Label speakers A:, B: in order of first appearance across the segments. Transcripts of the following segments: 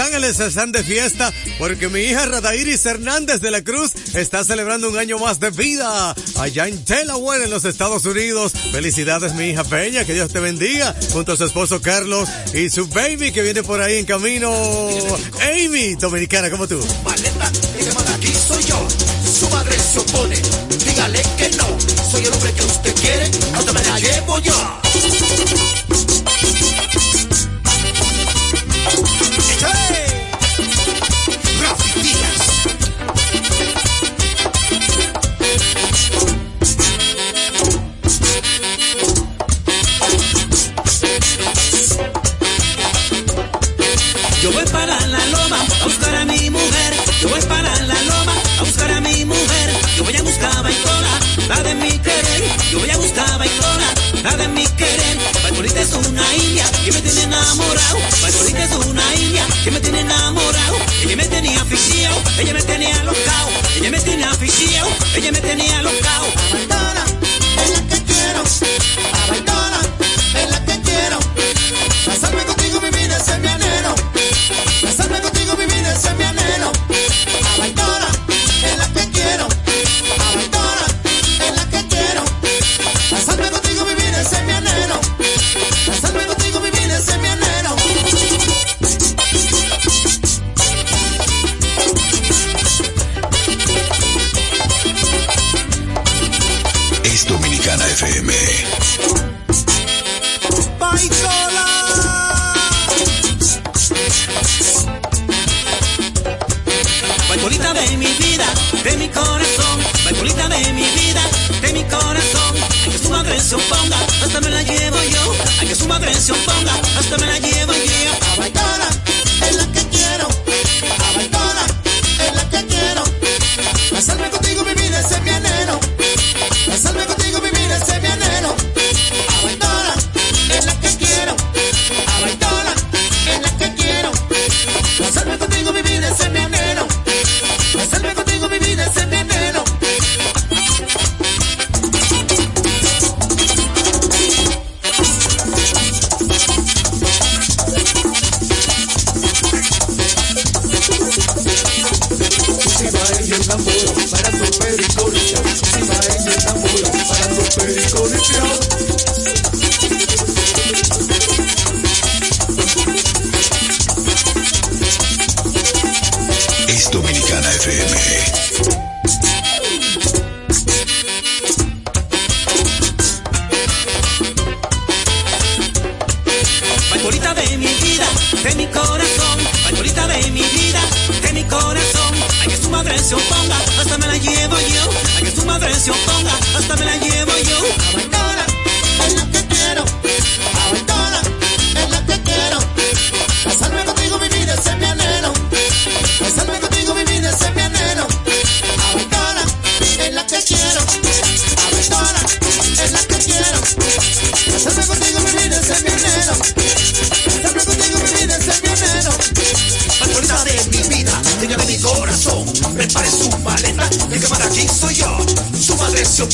A: Ángeles están de fiesta porque mi hija Radairis Hernández de la Cruz está celebrando un año más de vida allá en Delaware, en los Estados Unidos. Felicidades, mi hija Peña, que Dios te bendiga, junto a su esposo Carlos y su baby que viene por ahí en camino. Amy, dominicana como tú.
B: Su madre se. Dígale que no. Soy el hombre que usted quiere. Hasta me la llevo yo.
C: Que me tiene enamorado. Margarita es una india que me tiene enamorado. Ella me tenía aficionado, ella me tenía locao. Ella me tenía aficionado, ella me tenía locao.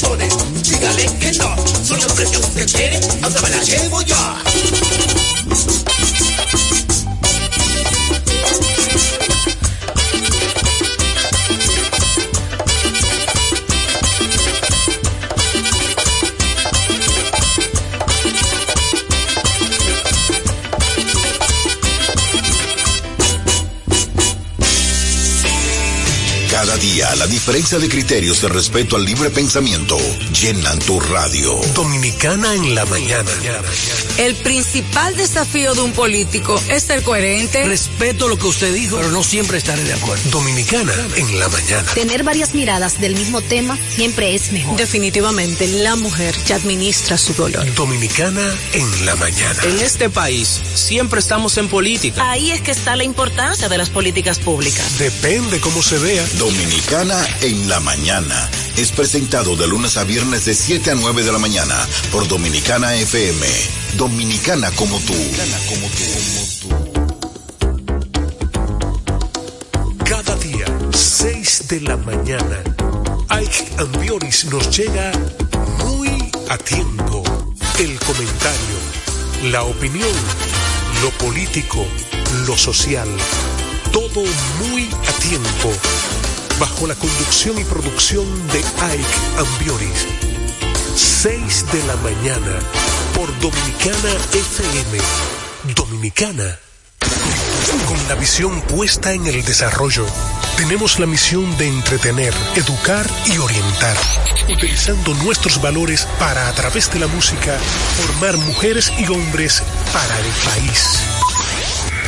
D: Opone, dígale que no. Soy el hombre que quiere, a donde me la llevo yo.
E: Diferencia de criterios de respeto al libre pensamiento llenan tu radio.
F: Dominicana en la mañana.
G: El principal desafío de un político es ser coherente.
F: Respeto lo que usted dijo, pero no siempre estaré de acuerdo. Dominicana en la mañana.
H: Tener varias miradas del mismo tema siempre es mejor.
I: Definitivamente, la mujer ya administra su dolor.
F: Dominicana en la mañana.
J: En este país siempre estamos en política.
I: Ahí es que está la importancia de las políticas públicas.
F: Depende cómo se vea.
E: Dominicana en la mañana. Es presentado de lunes a viernes de 7 a 9 de la mañana por Dominicana FM. Dominicana como tú.
F: Cada día, 6 de la mañana, Ike Ambioris nos llega muy a tiempo. El comentario, la opinión, lo político, lo social, Todo muy a tiempo. Bajo la conducción y producción de Ike Ambioris. 6 de la mañana por Dominicana FM. Dominicana. Con la visión puesta en el desarrollo, tenemos la misión de entretener, educar y orientar, utilizando nuestros valores para, a través de la música, formar mujeres y hombres para el país.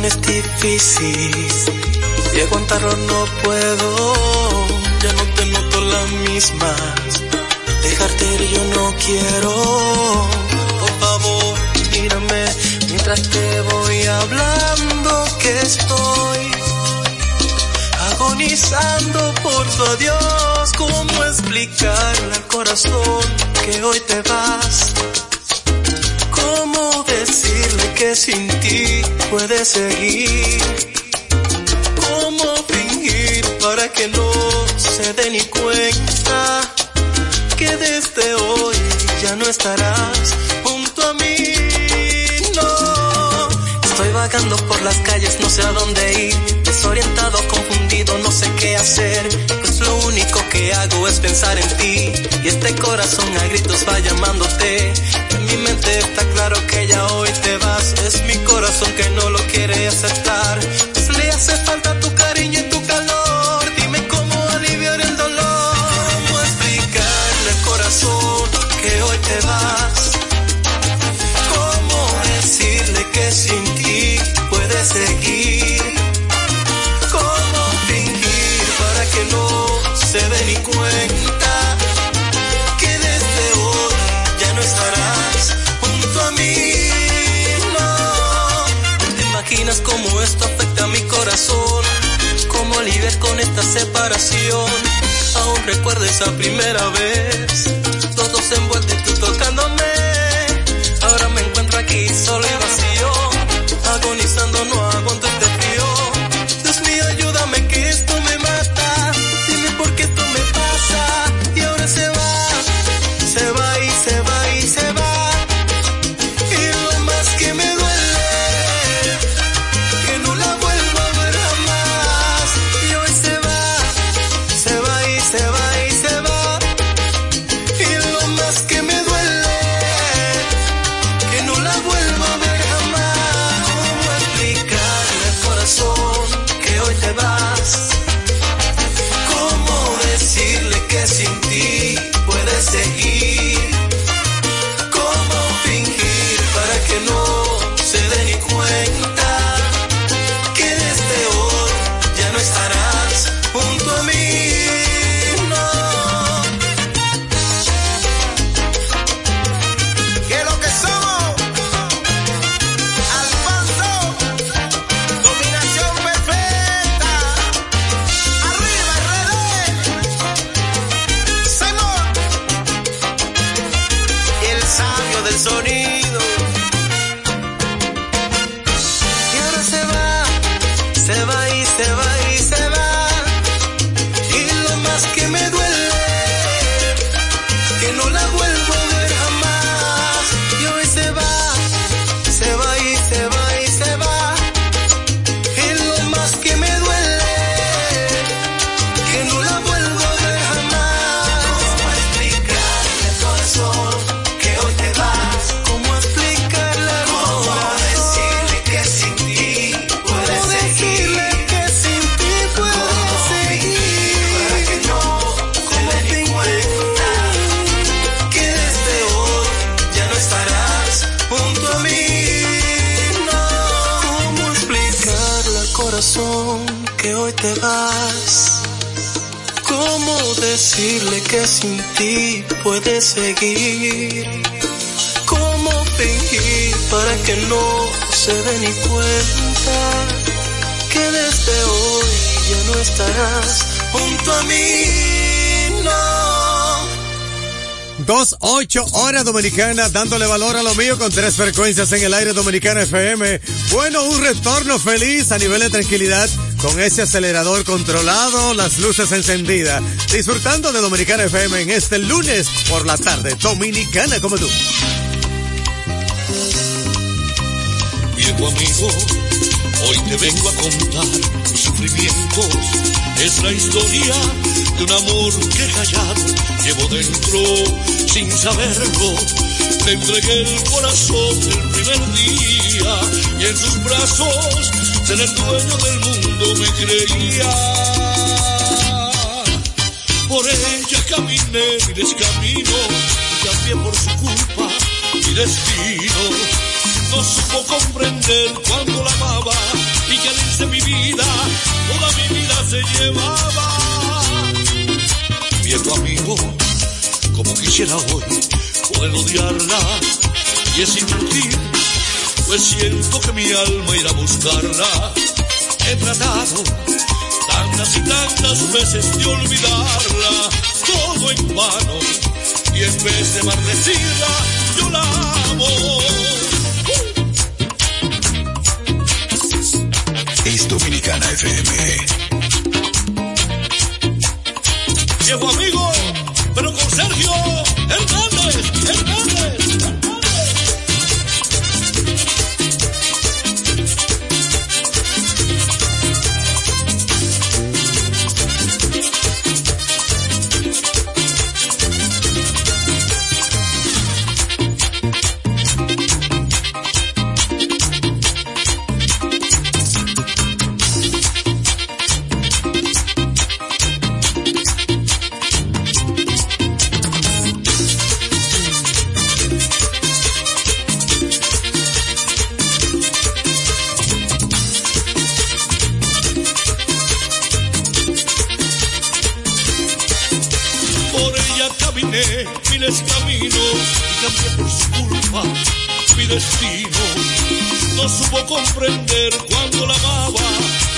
K: Es difícil y aguantarlo no puedo. Ya no te noto la misma. Dejarte ir yo no quiero. Por favor, mírame mientras te voy hablando que estoy agonizando por tu adiós. ¿Cómo explicarle al corazón que hoy te vas? ¿Cómo decirle que sin ti puedes seguir? ¿Cómo fingir para que no se dé ni cuenta que desde hoy ya no estarás junto a mí? No, estoy vagando por las calles, no sé a dónde ir, desorientado, confundido, no sé qué hacer. Hago es pensar en ti y este corazón a gritos va llamándote. En mi mente está claro que ya hoy te vas. Es mi corazón que no lo quiere aceptar. Pues le hace falta estarás junto a mí? No, ¿te imaginas cómo esto afecta a mi corazón? ¿Cómo lidiar con esta separación? Aún recuerdo esa primera vez, del sonido. Decirle que sin ti puedes seguir? ¿Cómo fingir para que no se dé ni cuenta que desde hoy
L: ya no estarás junto a mí, no.
A: Dos, ocho horas dominicanas, dándole valor a lo mío con tres frecuencias en el aire dominicana FM. Bueno, un retorno feliz a nivel de tranquilidad con ese acelerador controlado, las luces encendidas, disfrutando de Dominicana FM en este lunes por la tarde, dominicana como tú.
M: Viejo amigo, hoy te vengo a contar mis sufrimientos. Es la historia de un amor que callado llevo dentro sin saberlo. Te entregué el corazón el primer día y en sus brazos ser el dueño del mundo me creía. Por ella caminé mi descamino cambié por su culpa mi destino. No supo comprender cuando la amaba y que al irse mi vida, toda mi vida se llevaba. Viejo amigo, como quisiera hoy poder odiarla y es inútil, pues siento que mi alma irá a buscarla. He tratado tantas y tantas veces de olvidarla, todo en vano, y en vez de maldecirla, yo la amo.
E: Es Dominicana FM.
M: Viejo amigo, caminé miles caminos y cambié por su culpa mi destino. No supo comprender cuando la amaba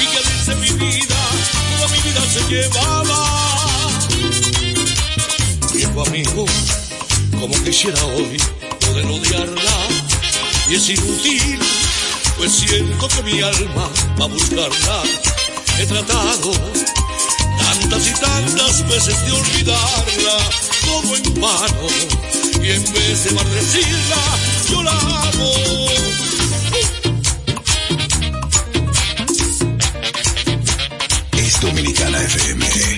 M: y que irse mi vida, toda mi vida se llevaba. Viejo amigo, como quisiera hoy poder odiarla y es inútil, pues siento que mi alma va a buscarla. He tratado tantas y tantas veces de olvidarla, todo en vano, y en vez de maldecirla, yo la amo.
E: Es Dominicana FM.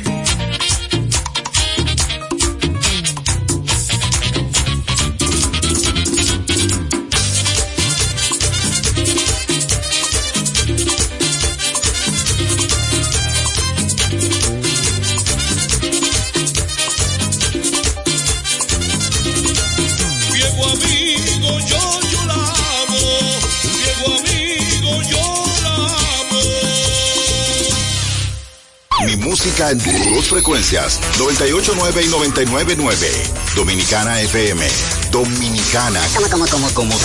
E: Música en tus dos frecuencias, 989 y 999. Dominicana FM. Dominicana. Como, como, como, como tú.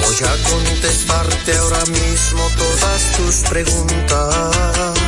L: Voy a contestarte ahora mismo todas tus preguntas.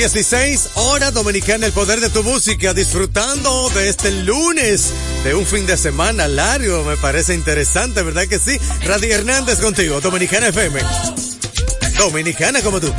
A: 16, hora dominicana, el poder de tu música, disfrutando de este lunes, de un fin de semana largo, me parece interesante, ¿verdad que sí? Radi Hernández contigo, Dominicana FM. Dominicana como tú.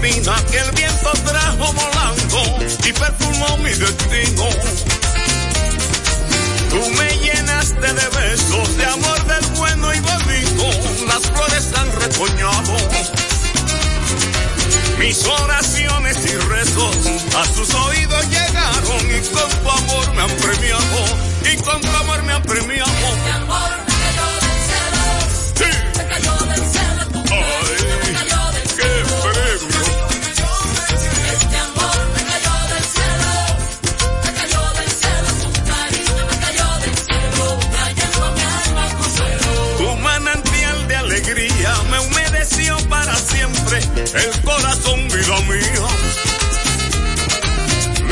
N: que el viento trajo volando y perfumó mi destino. Tú me llenaste de besos, de amor del bueno y bonito, las flores han retoñado. Mis oraciones y rezos a sus oídos llegaron y con tu amor me han premiado, y con tu amor me han premiado.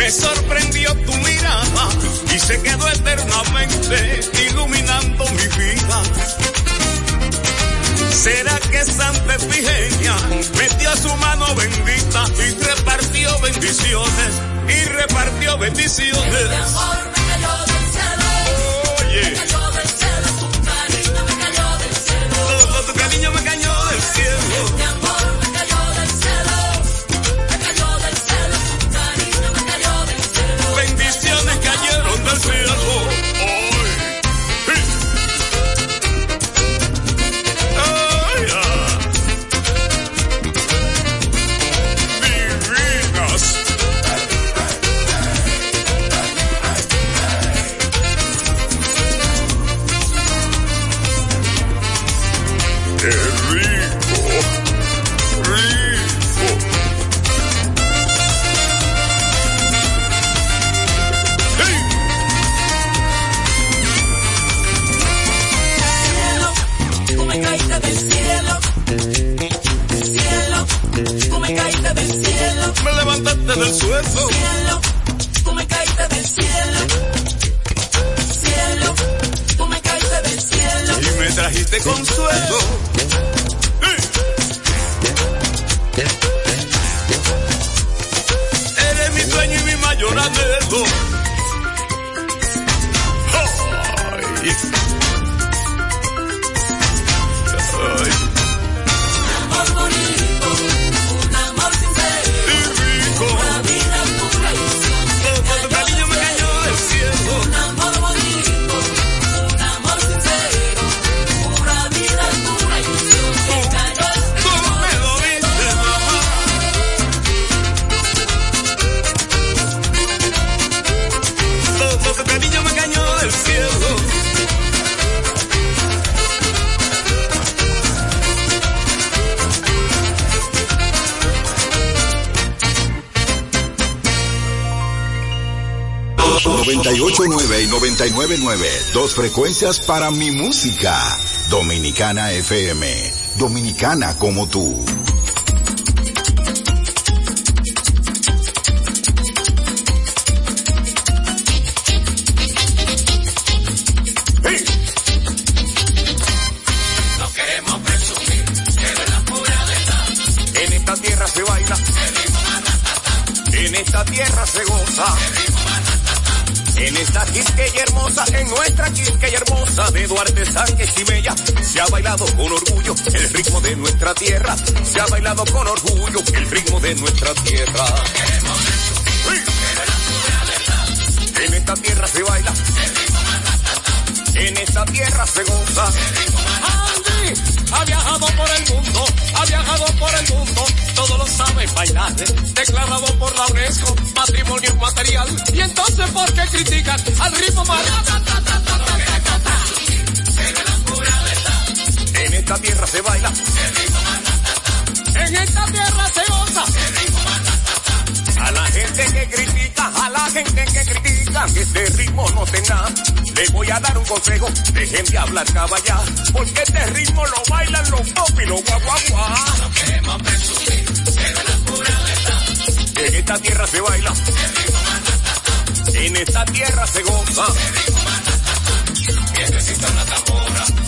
O: Me
N: sorprendió tu mirada y se quedó eternamente iluminando mi vida. ¿Será que Santa Efigenia metió su mano bendita y repartió bendiciones? Y repartió bendiciones. Oye. trajiste consuelo.
E: Dos frecuencias para mi música. Dominicana FM. Dominicana como tú.
P: No queremos presumir, pero es la pura verdad. En esta tierra se baila, en esta tierra se goza. En esta Quisqueya hermosa, en nuestra Quisqueya hermosa de Duarte, Sánchez y Mella, se ha bailado con orgullo el ritmo de nuestra tierra. Se ha bailado con orgullo el ritmo de nuestra tierra. En esta tierra se baila, en esta tierra se goza. Andy ha viajado por el mundo, ha viajado por el mundo, todo lo sabe bailar, declarado por la UNESCO, patrimonio inmaterial. Y entonces, ¿por qué critican al ritmo más? En esta tierra se baila, en esta tierra se goza. A la gente que critica, a la gente que critica, que este ritmo no tenga. Le voy a dar un consejo, dejen de hablar caballá, porque este ritmo lo bailan los pop y los guaguaguá. No queremos presumir, pero la pura verdad. En esta tierra se baila, en esta tierra se goza. Necesita una tambora y una tocada.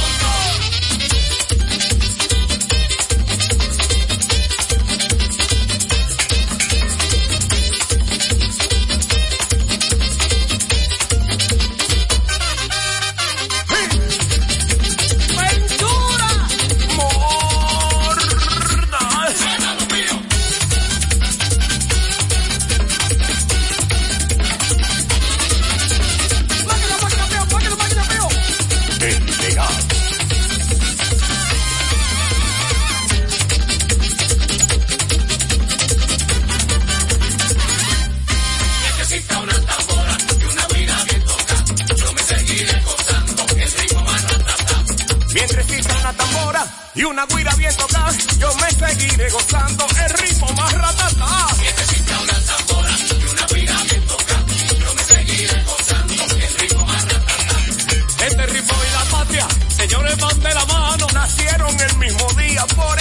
P: Y una guira bien tocada, yo me seguiré gozando el ritmo más ratata. Necesita una tambora y una guira bien tocada. Yo me seguiré gozando el ritmo más ratata. Este ritmo y la patria, señores, van de la mano. Nacieron el mismo día, por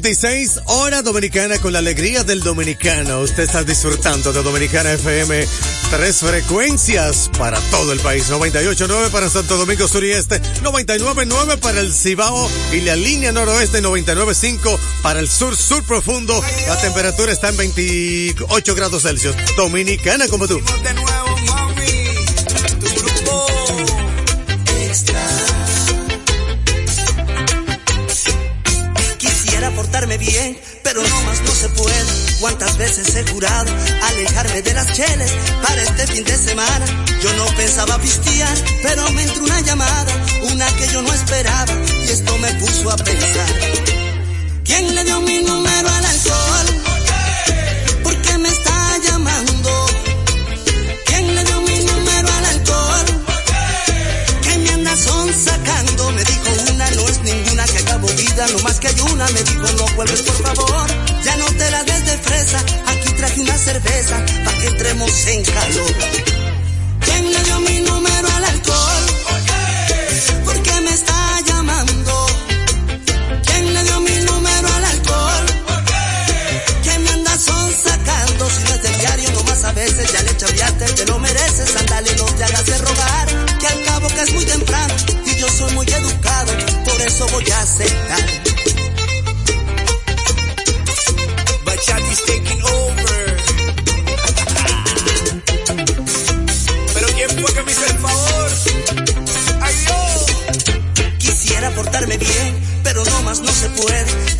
A: 26 hora dominicana con la alegría del dominicano. Usted está disfrutando de Dominicana FM. Tres frecuencias para todo el país. 98.9 para Santo Domingo Sur y Este. 99.9 para el Cibao y la línea noroeste. 99.5 para el sur, sur profundo. La temperatura está en 28 grados Celsius. Dominicana como tú.
Q: Pero no más no se puede. Cuántas veces he jurado alejarme de las cheles para este fin de semana. Yo no pensaba pistear, pero me entró una llamada, una que yo no esperaba, y esto me puso a pensar. ¿Quién le dio mi número al alcohol? ¿Por qué me está llamando? ¿Quién le dio mi número al alcohol? ¿Qué me anda son sacando? Me dijo una, no es ninguna que acabo vida, no más que hay una. Me dijo no vuelves por favor, entremos en calor. ¿Quién le dio mi número al alcohol? ¿Por qué me está llamando? ¿Quién le dio mi número al alcohol? ¿Qué me anda son sacando? Si no es del diario, nomás a veces ya le chaviaste, te lo mereces, andale, no te hagas de rogar. Que al cabo que es muy temprano y yo soy muy educado, por eso voy a aceptar.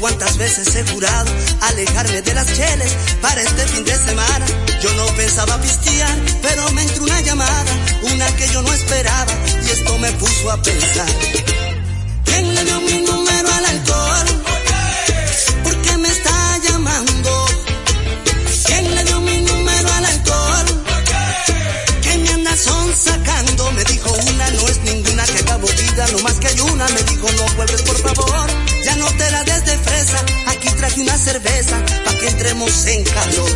Q: Cuántas veces he jurado alejarme de las cheles para este fin de semana. Yo no pensaba pistear, pero me entró una llamada, una que yo no esperaba, y esto me puso a pensar. ¿Quién le dio mi Traje una cerveza pa' que entremos en calor.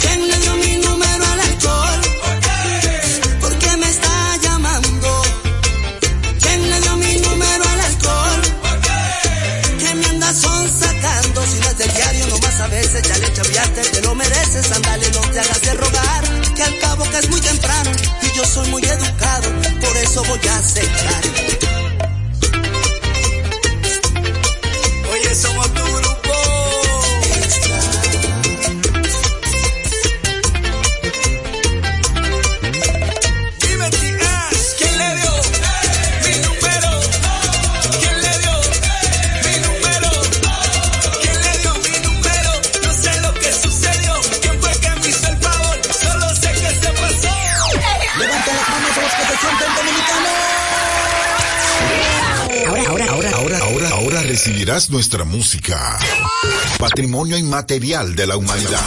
Q: ¿Quién le dio mi número al alcohol? ¿Por qué me está llamando? ¿Quién le dio mi número al alcohol? ¿Qué me anda son sacando? Si no es del diario, nomás a veces ya le chaviaste, te lo mereces, andale, no te hagas de rogar. Que al cabo que es muy temprano y yo soy muy educado, por eso voy a aceptar. Somos tu
E: Ahora, ahora, ahora, ahora, ahora, ahora recibirás nuestra música. Patrimonio inmaterial de la humanidad.